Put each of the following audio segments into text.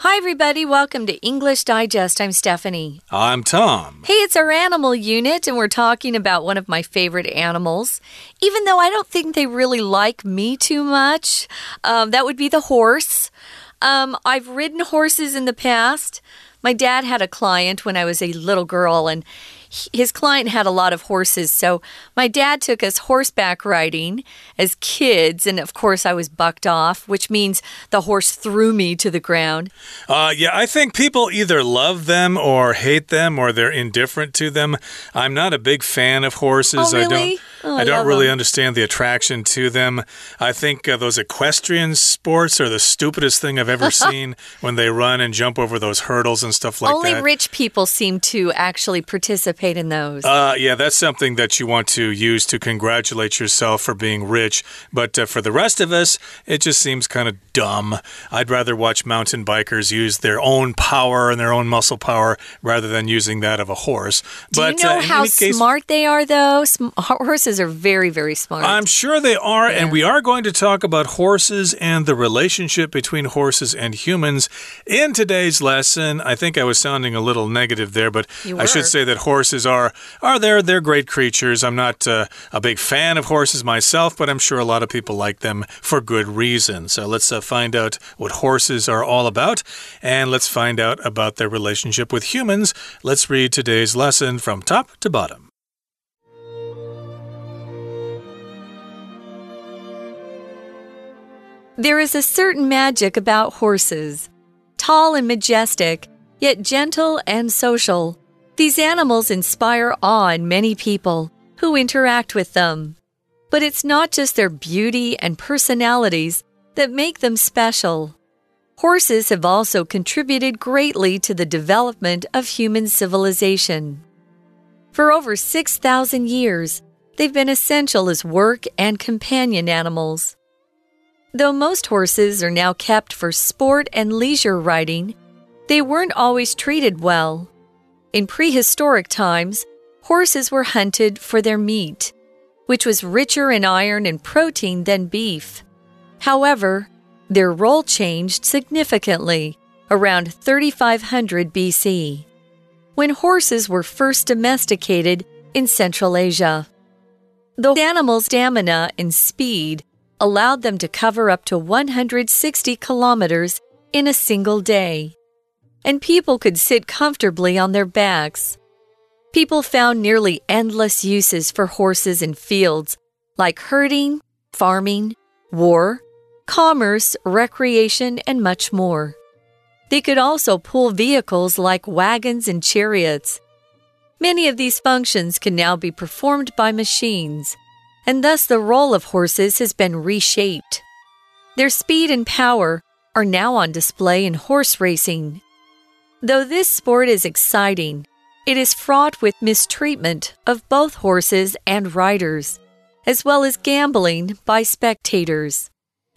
Hi, everybody. Welcome to English Digest. I'm Stephanie. I'm Tom. Hey, it's our animal unit, and we're talking about one of my favorite animals. Even though I don't think they really like me too much, um, that would be the horse. Um, I've ridden horses in the past. My dad had a client when I was a little girl, and his client had a lot of horses. So my dad took us horseback riding as kids. And of course, I was bucked off, which means the horse threw me to the ground. Uh, yeah, I think people either love them or hate them or they're indifferent to them. I'm not a big fan of horses. Oh, really? I don't. Oh, I don't really them. understand the attraction to them. I think uh, those equestrian sports are the stupidest thing I've ever seen when they run and jump over those hurdles and stuff like Only that. Only rich people seem to actually participate in those. Uh, yeah, that's something that you want to use to congratulate yourself for being rich. But uh, for the rest of us, it just seems kind of dumb. I'd rather watch mountain bikers use their own power and their own muscle power rather than using that of a horse. Do but you know uh, how case, smart they are, though? Sm horses are very, very smart. I'm sure they are, Yeah. and we are going to talk about horses and the relationship between horses and humans in today's lesson. I think I was sounding a little negative there, but I should say that horses are are there. They're great creatures. I'm not uh, a big fan of horses myself, but I'm sure a lot of people like them for good reason. So let's uh, find out what horses are all about, and let's find out about their relationship with humans. Let's read today's lesson from top to bottom. There is a certain magic about horses. Tall and majestic, yet gentle and social, these animals inspire awe in many people who interact with them. But it's not just their beauty and personalities that make them special. Horses have also contributed greatly to the development of human civilization. For over 6,000 years, they've been essential as work and companion animals. Though most horses are now kept for sport and leisure riding, they weren't always treated well. In prehistoric times, horses were hunted for their meat, which was richer in iron and protein than beef. However, their role changed significantly around 3500 BC, when horses were first domesticated in Central Asia. The animal's stamina and speed allowed them to cover up to 160 kilometers in a single day, and people could sit comfortably on their backs. People found nearly endless uses for horses in fields like herding, farming, war, commerce, recreation, and much more. They could also pull vehicles like wagons and chariots. Many of these functions can now be performed by machines, and thus the role of horses has been reshaped. Their speed and power are now on display in horse racing. Though this sport is exciting, it is fraught with mistreatment of both horses and riders, as well as gambling by spectators.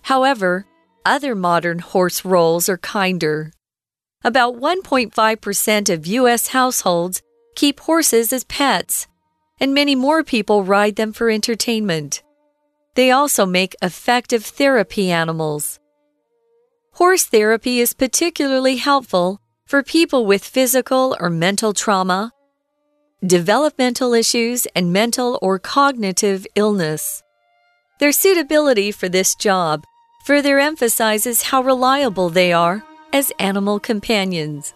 However, other modern horse roles are kinder. About 1.5% of U.S. households keep horses as pets, and many more people ride them for entertainment. They also make effective therapy animals. Horse therapy is particularly helpful for people with physical or mental trauma, developmental issues, and mental or cognitive illness. Their suitability for this job further emphasizes how reliable they are as animal companions.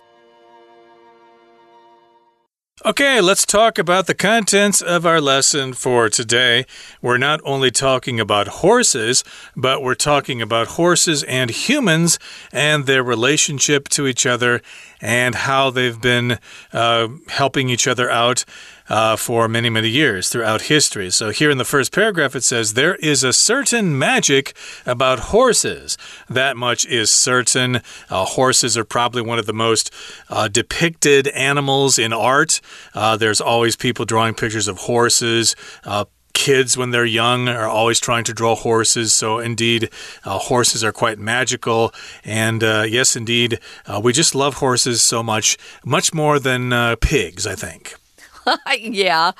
Okay, let's talk about the contents of our lesson for today. We're not only talking about horses, but we're talking about horses and humans and their relationship to each other and how they've been uh, helping each other out. Uh, for many, many years throughout history. So, here in the first paragraph, it says, There is a certain magic about horses. That much is certain. Uh, horses are probably one of the most uh, depicted animals in art. Uh, there's always people drawing pictures of horses. Kids, when they're young, are always trying to draw horses. So, indeed, uh, horses are quite magical. And uh, yes, indeed, uh, we just love horses so much, much more than uh, pigs, I think. yeah.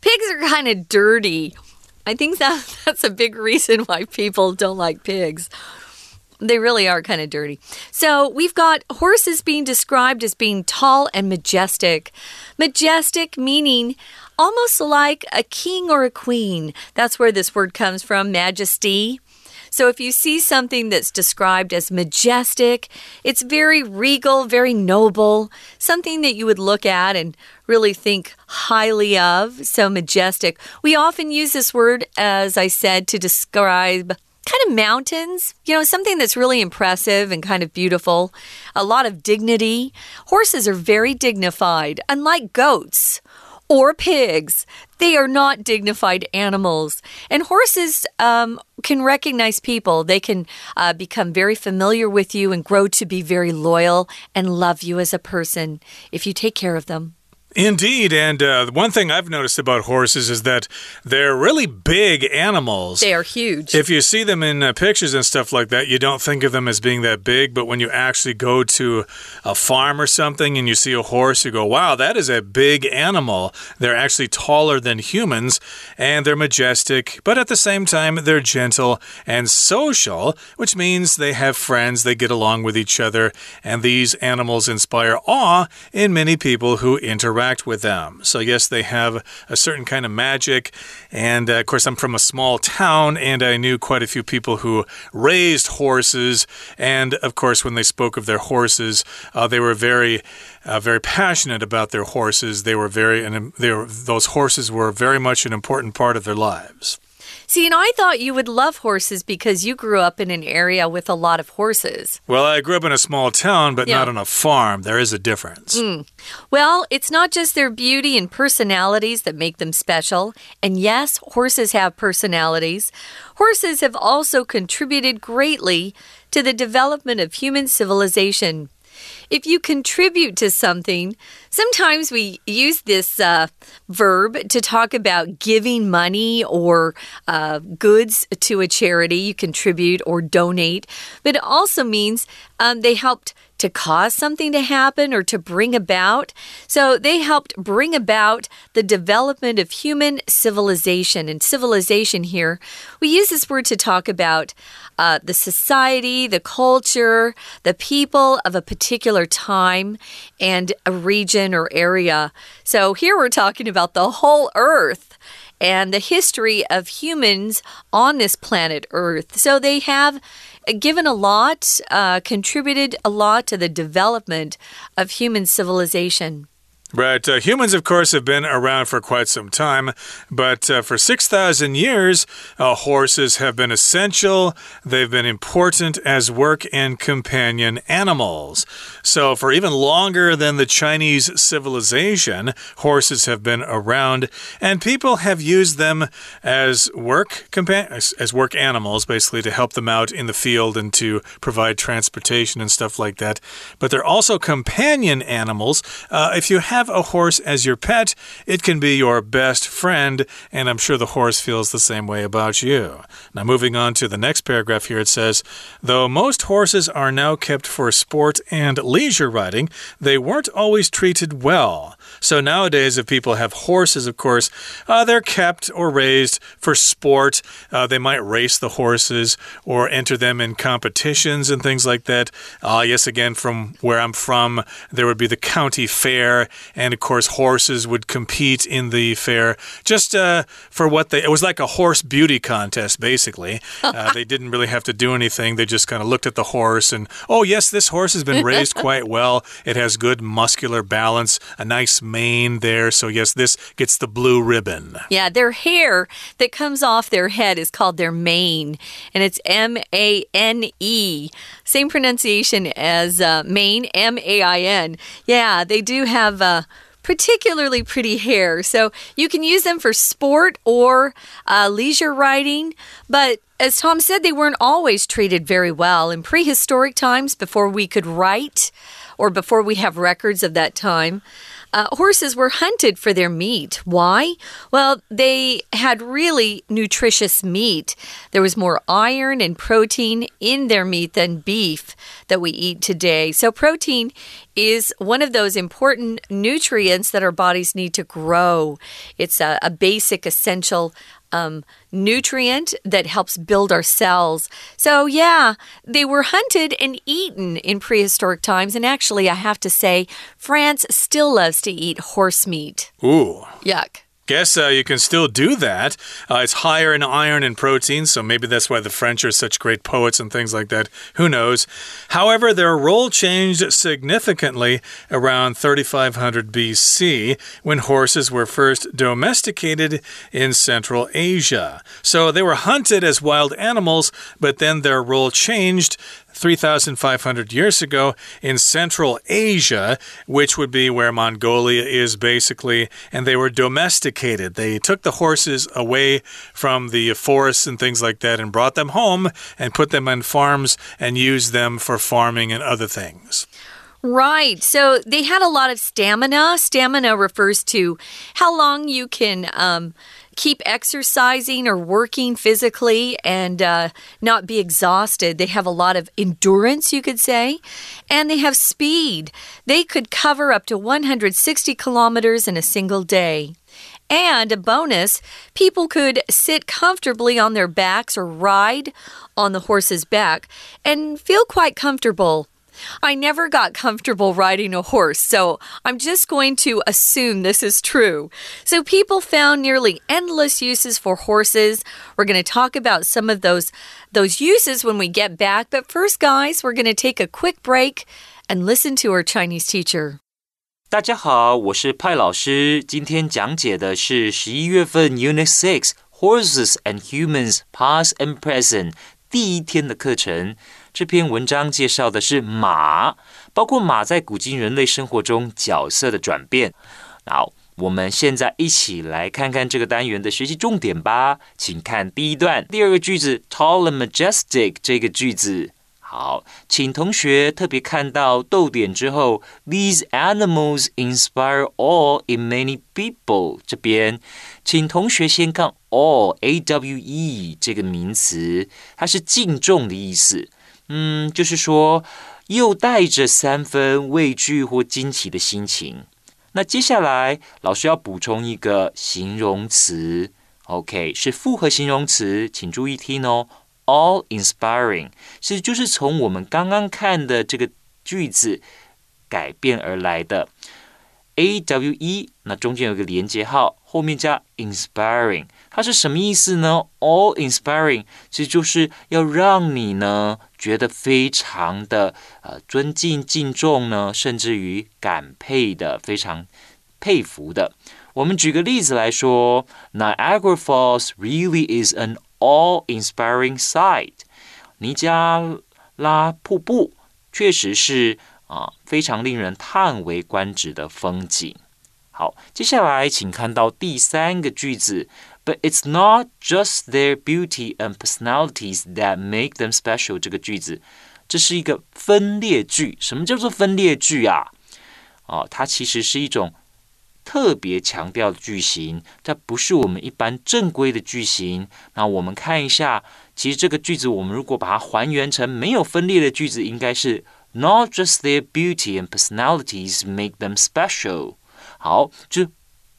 Pigs are kind of dirty. I think that that's a big reason why people don't like pigs. They really are kind of dirty. So we've got horses being described as being tall and majestic. Majestic meaning almost like a king or a queen. That's where this word comes from, majesty. So if you see something that's described as majestic, it's very regal, very noble, something that you would look at and really think highly of. So majestic. We often use this word, as I said, to describe kind of mountains, you know, something that's really impressive and kind of beautiful, a lot of dignity. Horses are very dignified, unlike goats or pigs. They are not dignified animals. And horses um, can recognize people. They can uh, become very familiar with you and grow to be very loyal and love you as a person if you take care of them. Indeed. And uh, one thing I've noticed about horses is that they're really big animals. They are huge. If you see them in uh, pictures and stuff like that, you don't think of them as being that big. But when you actually go to a farm or something and you see a horse, you go, wow, that is a big animal. They're actually taller than humans and they're majestic. But at the same time, they're gentle and social, which means they have friends, they get along with each other. And these animals inspire awe in many people who interact interact with them. So, yes, they have a certain kind of magic. And uh, of course, I'm from a small town and I knew quite a few people who raised horses. And of course, when they spoke of their horses, uh, they were very uh, very passionate about their horses. They were very, and they were, those horses were very much an important part of their lives. See, and I thought you would love horses because you grew up in an area with a lot of horses. Well, I grew up in a small town, but yeah. not on a farm. There is a difference. Mm. Well, it's not just their beauty and personalities that make them special. And yes, horses have personalities. Horses have also contributed greatly to the development of human civilization. If you contribute to something, sometimes we use this uh, verb to talk about giving money or uh, goods to a charity. You contribute or donate, but it also means um, they helped to cause something to happen or to bring about. So they helped bring about the development of human civilization. And civilization here, we use this word to talk about uh, the society, the culture, the people of a particular time and a region or area. So here we're talking about the whole earth and the history of humans on this planet Earth. So they have given a lot, uh, contributed a lot to the development of human civilization. Right. Uh, humans, of course, have been around for quite some time, but uh, for 6,000 years, uh, horses have been essential. They've been important as work and companion animals. So, for even longer than the Chinese civilization, horses have been around, and people have used them as work as, as work animals, basically, to help them out in the field and to provide transportation and stuff like that. But they're also companion animals. Uh, if you have have a horse as your pet, it can be your best friend, and I'm sure the horse feels the same way about you. Now, moving on to the next paragraph here, it says Though most horses are now kept for sport and leisure riding, they weren't always treated well. So nowadays, if people have horses, of course, uh, they're kept or raised for sport. Uh, they might race the horses or enter them in competitions and things like that. Uh, yes, again, from where I'm from, there would be the county fair, and of course horses would compete in the fair just uh, for what they. It was like a horse beauty contest, basically. Uh, they didn't really have to do anything. They just kind of looked at the horse and, oh yes, this horse has been raised quite well. It has good muscular balance, a nice mane there. So yes, this gets the blue ribbon. Yeah, their hair that comes off their head is called their mane, and it's M A N E. Same pronunciation as uh, main, M A I N. Yeah, they do have. Uh, particularly pretty hair. So you can use them for sport or uh, leisure riding. But as Tom said, they weren't always treated very well. In prehistoric times, before we could write or before we have records of that time, uh, horses were hunted for their meat. Why? Well, they had really nutritious meat. There was more iron and protein in their meat than beef that we eat today. So, protein is one of those important nutrients that our bodies need to grow. It's a, a basic, essential um, nutrient that helps build our cells. So, yeah, they were hunted and eaten in prehistoric times. And actually, I have to say, France still loves to eat horse meat. Ooh. Yuck guess uh, you can still do that. Uh, it's higher in iron and protein, so maybe that's why the French are such great poets and things like that. Who knows? However, their role changed significantly around 3500 BC when horses were first domesticated in Central Asia. So they were hunted as wild animals, but then their role changed 3,500 years ago in Central Asia, which would be where Mongolia is basically, and they were domesticated. They took the horses away from the forests and things like that and brought them home and put them on farms and used them for farming and other things. Right. So they had a lot of stamina. Stamina refers to how long you can um, keep exercising or working physically and uh, not be exhausted. They have a lot of endurance, you could say, and they have speed. They could cover up to 160 kilometers in a single day. And a bonus, people could sit comfortably on their backs or ride on the horse's back and feel quite comfortable. I never got comfortable riding a horse, so I'm just going to assume this is true. So, people found nearly endless uses for horses. We're going to talk about some of those, those uses when we get back. But first, guys, we're going to take a quick break and listen to our Chinese teacher. 大家好，我是派老师。今天讲解的是十一月份 Unit Six Horses and Humans Past and Present 第一天的课程。 这篇文章介绍的是马，包括马在古今人类生活中角色的转变。好，我们现在一起来看看这个单元的学习重点吧。请看第一段第二个句子，tall and majestic 这个句子。好，请同学特别看到逗点之后，These animals inspire awe in many people。这边，请同学先看 awe，a w e 这个名词，它是敬重的意思。嗯，就是说，又带着三分畏惧或惊奇的心情。那接下来，老师要补充一个形容词，OK，是复合形容词，请注意听哦。All inspiring 是就是从我们刚刚看的这个句子改变而来的。A W E，那中间有个连接号，后面加 inspiring，它是什么意思呢？All inspiring 其实就是要让你呢觉得非常的呃尊敬、敬重呢，甚至于感佩的，非常佩服的。我们举个例子来说，Niagara Falls really is an all-inspiring sight。尼加拉瀑布确实是。啊，非常令人叹为观止的风景。好，接下来请看到第三个句子，But it's not just their beauty and personalities that make them special。这个句子，这是一个分裂句。什么叫做分裂句啊？哦，它其实是一种特别强调的句型，它不是我们一般正规的句型。那我们看一下，其实这个句子，我们如果把它还原成没有分裂的句子，应该是。Not just their beauty and personalities make them special。好，就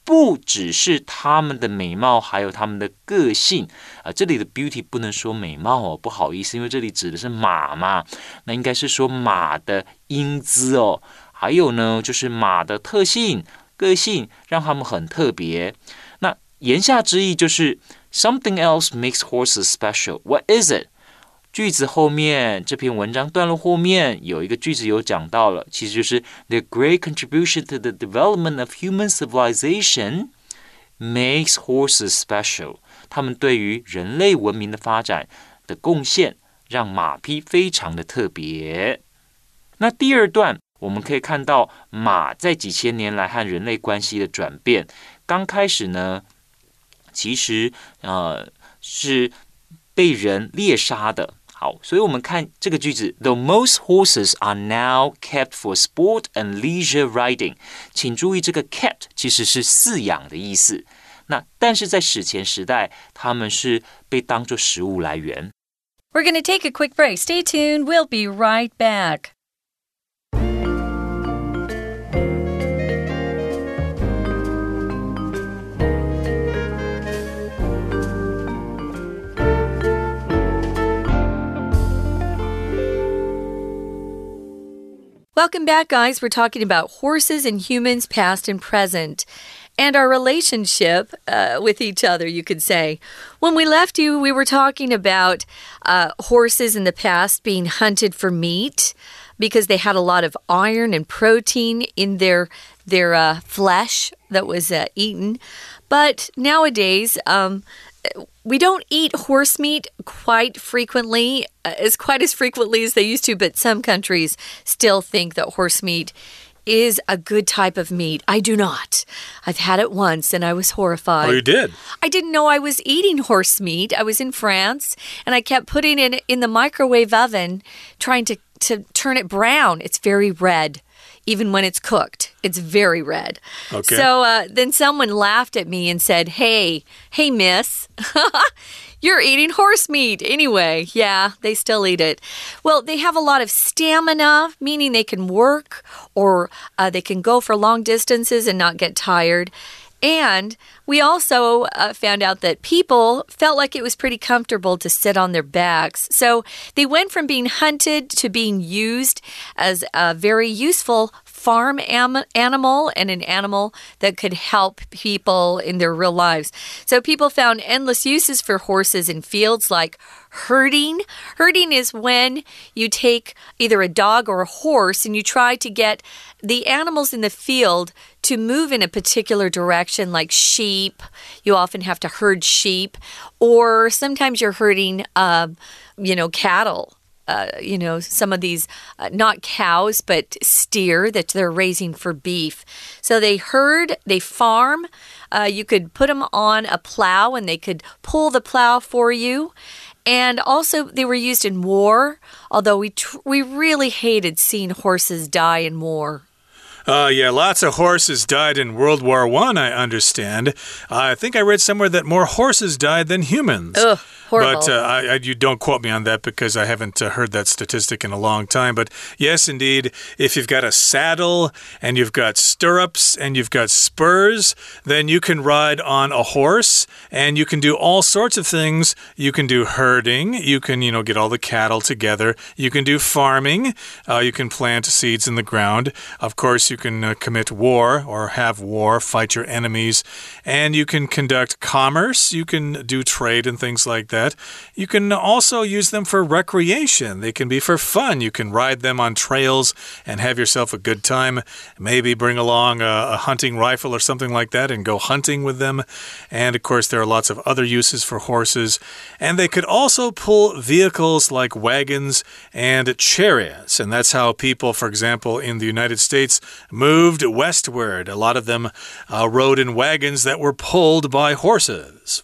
不只是他们的美貌，还有他们的个性啊。这里的 beauty 不能说美貌哦，不好意思，因为这里指的是马嘛，那应该是说马的英姿哦。还有呢，就是马的特性、个性，让他们很特别。那言下之意就是 something else makes horses special. What is it? 句子后面这篇文章段落后面有一个句子有讲到了，其实就是 The great contribution to the development of human civilization makes horses special。他们对于人类文明的发展的贡献，让马匹非常的特别。那第二段我们可以看到马在几千年来和人类关系的转变。刚开始呢，其实呃是被人猎杀的。好，所以我们看这个句子：The most horses are now kept for sport and leisure riding。请注意，这个 kept 其实是饲养的意思。那但是在史前时代，他们是被当作食物来源。We're going to take a quick break. Stay tuned. We'll be right back. Welcome back, guys. We're talking about horses and humans, past and present, and our relationship uh, with each other, you could say. When we left you, we were talking about uh, horses in the past being hunted for meat because they had a lot of iron and protein in their their uh, flesh that was uh, eaten. But nowadays, um, we don't eat horse meat quite frequently, uh, as quite as frequently as they used to, but some countries still think that horse meat is a good type of meat. I do not. I've had it once and I was horrified. Oh, you did? I didn't know I was eating horse meat. I was in France and I kept putting it in the microwave oven, trying to, to turn it brown. It's very red even when it's cooked. It's very red. Okay. So uh, then someone laughed at me and said, Hey, hey, miss, you're eating horse meat anyway. Yeah, they still eat it. Well, they have a lot of stamina, meaning they can work or uh, they can go for long distances and not get tired. And we also uh, found out that people felt like it was pretty comfortable to sit on their backs. So they went from being hunted to being used as a very useful farm animal and an animal that could help people in their real lives. So people found endless uses for horses in fields like herding. Herding is when you take either a dog or a horse and you try to get the animals in the field to move in a particular direction, like sheep. You often have to herd sheep, or sometimes you're herding, uh, you know, cattle uh, you know, some of these, uh, not cows, but steer that they're raising for beef. So they herd, they farm. Uh, you could put them on a plow and they could pull the plow for you. And also, they were used in war, although we, we really hated seeing horses die in war. Uh, yeah, lots of horses died in World War One. I, I understand. I think I read somewhere that more horses died than humans. Ugh. Horrible. But uh, I, I, you don't quote me on that because I haven't uh, heard that statistic in a long time. But yes, indeed, if you've got a saddle and you've got stirrups and you've got spurs, then you can ride on a horse and you can do all sorts of things. You can do herding. You can, you know, get all the cattle together. You can do farming. Uh, you can plant seeds in the ground. Of course, you can uh, commit war or have war, fight your enemies, and you can conduct commerce. You can do trade and things like that. You can also use them for recreation. They can be for fun. You can ride them on trails and have yourself a good time. Maybe bring along a, a hunting rifle or something like that and go hunting with them. And of course, there are lots of other uses for horses. And they could also pull vehicles like wagons and chariots. And that's how people, for example, in the United States moved westward. A lot of them uh, rode in wagons that were pulled by horses.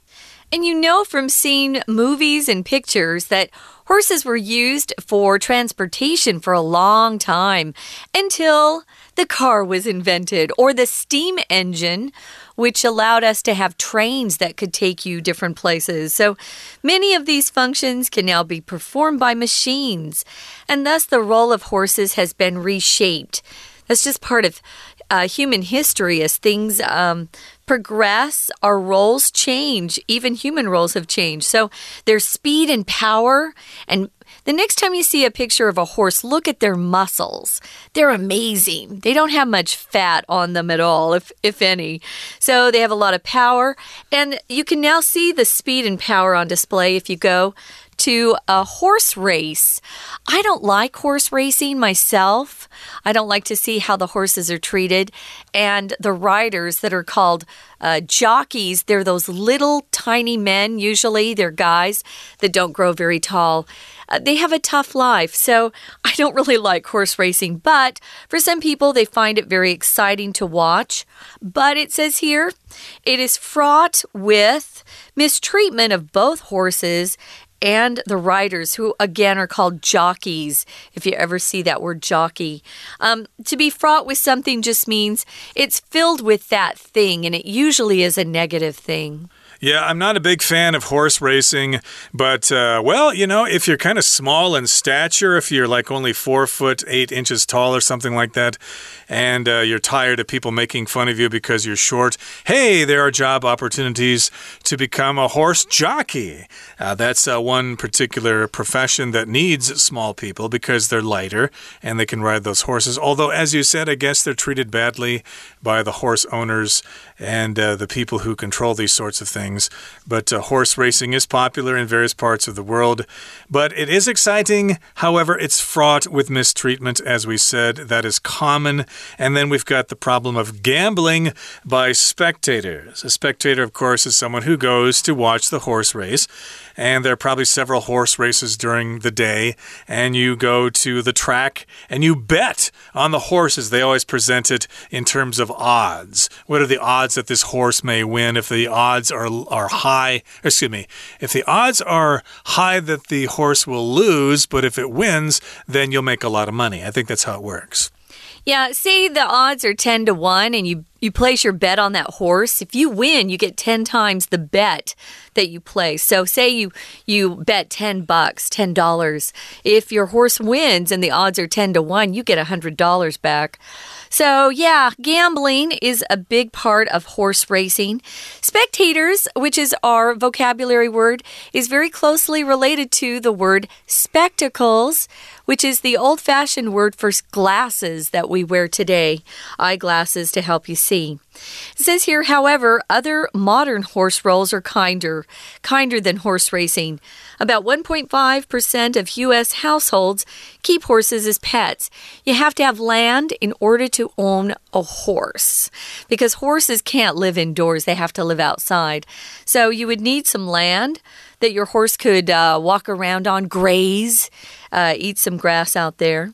And you know from seeing movies and pictures that horses were used for transportation for a long time until the car was invented or the steam engine which allowed us to have trains that could take you different places. So many of these functions can now be performed by machines, and thus the role of horses has been reshaped. That's just part of uh, human history as things um, progress, our roles change. Even human roles have changed. So there's speed and power. And the next time you see a picture of a horse, look at their muscles. They're amazing. They don't have much fat on them at all, if, if any. So they have a lot of power. And you can now see the speed and power on display if you go to a horse race. I don't like horse racing myself. I don't like to see how the horses are treated. And the riders that are called uh, jockeys, they're those little tiny men, usually, they're guys that don't grow very tall. Uh, they have a tough life. So I don't really like horse racing, but for some people, they find it very exciting to watch. But it says here, it is fraught with mistreatment of both horses and the riders, who again are called jockeys, if you ever see that word jockey. Um, to be fraught with something just means it's filled with that thing, and it usually is a negative thing. Yeah, I'm not a big fan of horse racing, but, uh, well, you know, if you're kind of small in stature, if you're like only four foot eight inches tall or something like that, and uh, you're tired of people making fun of you because you're short, hey, there are job opportunities to become a horse jockey. Uh, that's uh, one particular profession that needs small people because they're lighter and they can ride those horses. Although, as you said, I guess they're treated badly by the horse owners and uh, the people who control these sorts of things. But uh, horse racing is popular in various parts of the world. But it is exciting. However, it's fraught with mistreatment, as we said. That is common. And then we've got the problem of gambling by spectators. A spectator, of course, is someone who goes to watch the horse race and there are probably several horse races during the day, and you go to the track and you bet on the horses. They always present it in terms of odds. What are the odds that this horse may win? If the odds are are high, excuse me, if the odds are high that the horse will lose, but if it wins, then you'll make a lot of money. I think that's how it works. Yeah, say the odds are 10 to 1 and you you place your bet on that horse. If you win, you get 10 times the bet that you place. So say you you bet 10 bucks, $10. If your horse wins and the odds are 10 to 1, you get $100 back. So, yeah, gambling is a big part of horse racing. Spectators, which is our vocabulary word, is very closely related to the word spectacles, which is the old fashioned word for glasses that we wear today, eyeglasses to help you see. It says here, however, other modern horse roles are kinder, kinder than horse racing. About 1.5% of U.S. households keep horses as pets. You have to have land in order to own a horse because horses can't live indoors, they have to live outside. So you would need some land that your horse could uh, walk around on, graze, uh, eat some grass out there.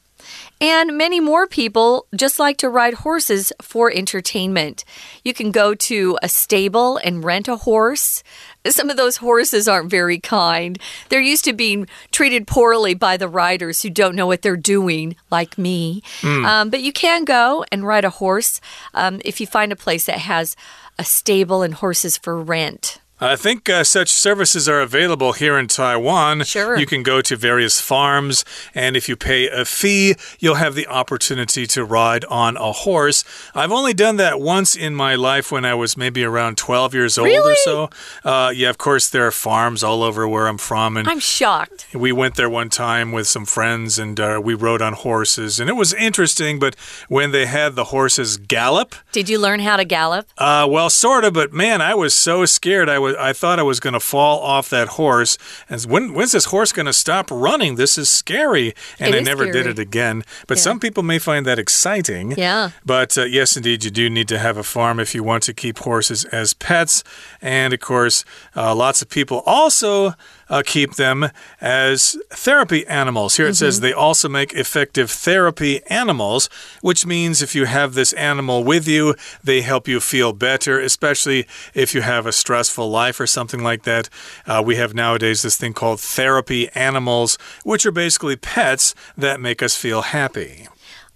And many more people just like to ride horses for entertainment. You can go to a stable and rent a horse. Some of those horses aren't very kind. They're used to being treated poorly by the riders who don't know what they're doing, like me. Mm. Um, but you can go and ride a horse um, if you find a place that has a stable and horses for rent. I think uh, such services are available here in Taiwan. Sure. You can go to various farms, and if you pay a fee, you'll have the opportunity to ride on a horse. I've only done that once in my life when I was maybe around 12 years old really? or so. Uh, yeah, of course, there are farms all over where I'm from. and I'm shocked. We went there one time with some friends, and uh, we rode on horses, and it was interesting, but when they had the horses gallop. Did you learn how to gallop? Uh, well, sort of, but man, I was so scared. I was was I thought I was going to fall off that horse. And when when's this horse going to stop running? This is scary. And it I never scary. did it again. But yeah. some people may find that exciting. Yeah. But uh, yes, indeed, you do need to have a farm if you want to keep horses as pets. And of course, uh, lots of people also uh, keep them as therapy animals. Here it mm -hmm. says mm-hmm. they also make effective therapy animals, which means if you have this animal with you, they help you feel better, especially if you have a stressful life or something like that. Uh, we have nowadays this thing called therapy animals, which are basically pets that make us feel happy.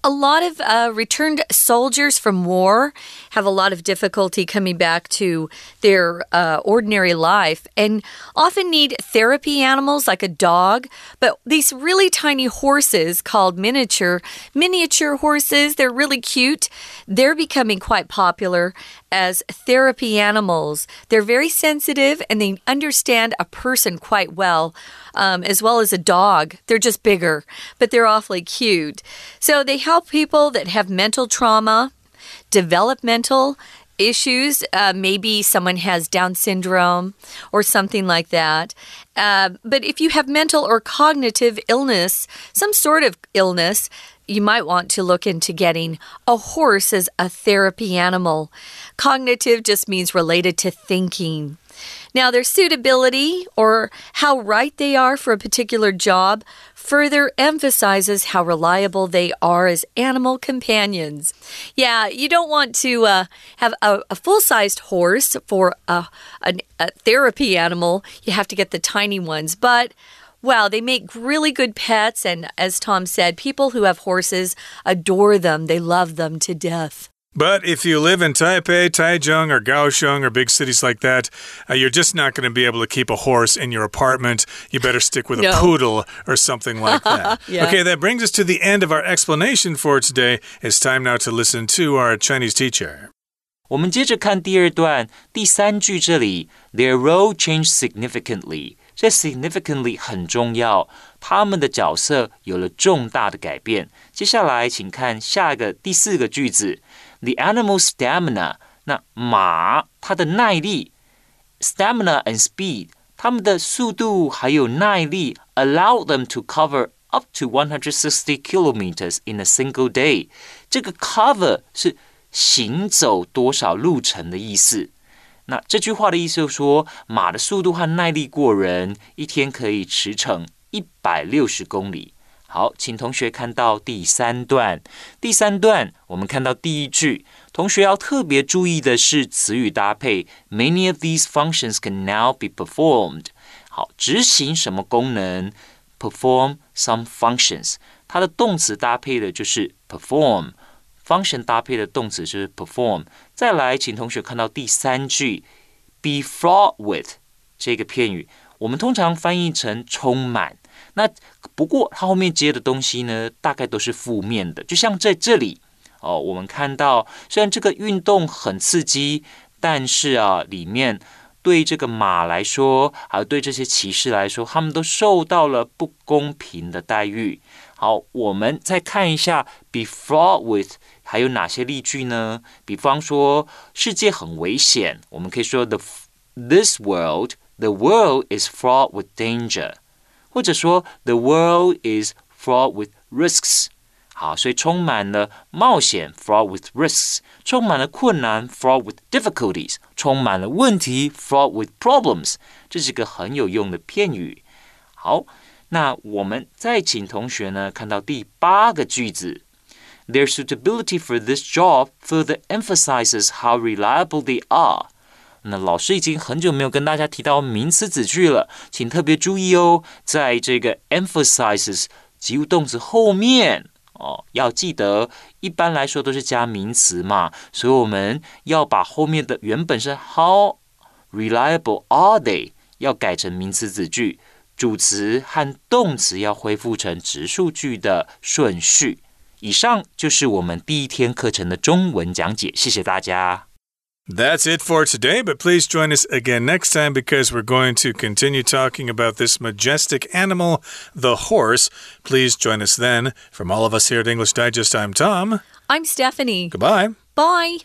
A lot of uh, returned soldiers from war have a lot of difficulty coming back to their uh, ordinary life and often need therapy animals like a dog. But these really tiny horses called miniature, miniature horses, they're really cute. They're becoming quite popular as therapy animals. They're very sensitive and they understand a person quite well um, as well as a dog. They're just bigger, but they're awfully cute. So they help people that have mental trauma, developmental issues. Uh, maybe someone has Down syndrome or something like that. Uh, but if you have mental or cognitive illness, some sort of illness, you might want to look into getting a horse as a therapy animal. Cognitive just means related to thinking. Now, their suitability or how right they are for a particular job further emphasizes how reliable they are as animal companions. Yeah, you don't want to uh, have a, a full sized horse for a, a, a therapy animal, you have to get the tiny ones, but Wow, they make really good pets. And as Tom said, people who have horses adore them, they love them to death. But if you live in Taipei, Taichung, or Kaohsiung, or big cities like that, uh, you're just not going to be able to keep a horse in your apartment. You better stick with No. a poodle or something like that. Yeah. Okay, that brings us to the end of our explanation for today. It's time now to listen to our Chinese teacher. 我们接着看第二段第三句，这里 their role changed significantly。 这 significantly 很重要，他们的角色有了重大的改变。接下来，请看下一个第四个句子：the animal stamina。那马它的耐力，stamina and speed，它们的速度还有耐力，allow them to cover up to 160 kilometers in a single day。这个 cover 是行走多少路程的意思。 那这句话的意思就是说，马的速度和耐力过人，一天可以驰骋一百六十公里。好，请同学看到第三段。第三段我们看到第一句，同学要特别注意的是词语搭配。Many of these functions can now be performed。好，执行什么功能？Perform some functions。它的动词搭配的就是 perform。Function 搭配的动词就是 perform。再来，请同学看到第三句，be fraught with 这个片语，我们通常翻译成充满。那不过它后面接的东西呢，大概都是负面的。就像在这里哦，我们看到虽然这个运动很刺激，但是啊，里面对这个马来说，还有对这些骑士来说，他们都受到了不公平的待遇。好，我们再看一下 be fraught with 还有哪些例句呢？比方说，世界很危险，我们可以说 the this world the world is fraught with danger，或者说 the world is fraught with risks。好，所以充满了冒险 fraught with risks，充满了困难 fraught with difficulties，充满了问题 fraught with problems。这是一个很有用的片语。好。那我们再请同学呢看到第八个句子，Their suitability for this job further emphasizes how reliable they are。那老师已经很久没有跟大家提到名词子句了，请特别注意哦，在这个 emphasizes 及物动词后面哦，要记得，一般来说都是加名词嘛，所以我们要把后面的原本是 how reliable are they 要改成名词子句。主词和动词要恢复成直述句的顺序。以上就是我们第一天课程的中文讲解，谢谢大家。 That's it for today, but please join us again next time because we're going to continue talking about this majestic animal, the horse. Please join us then. From all of us here at English Digest, I'm Tom. I'm Stephanie. Goodbye. Bye.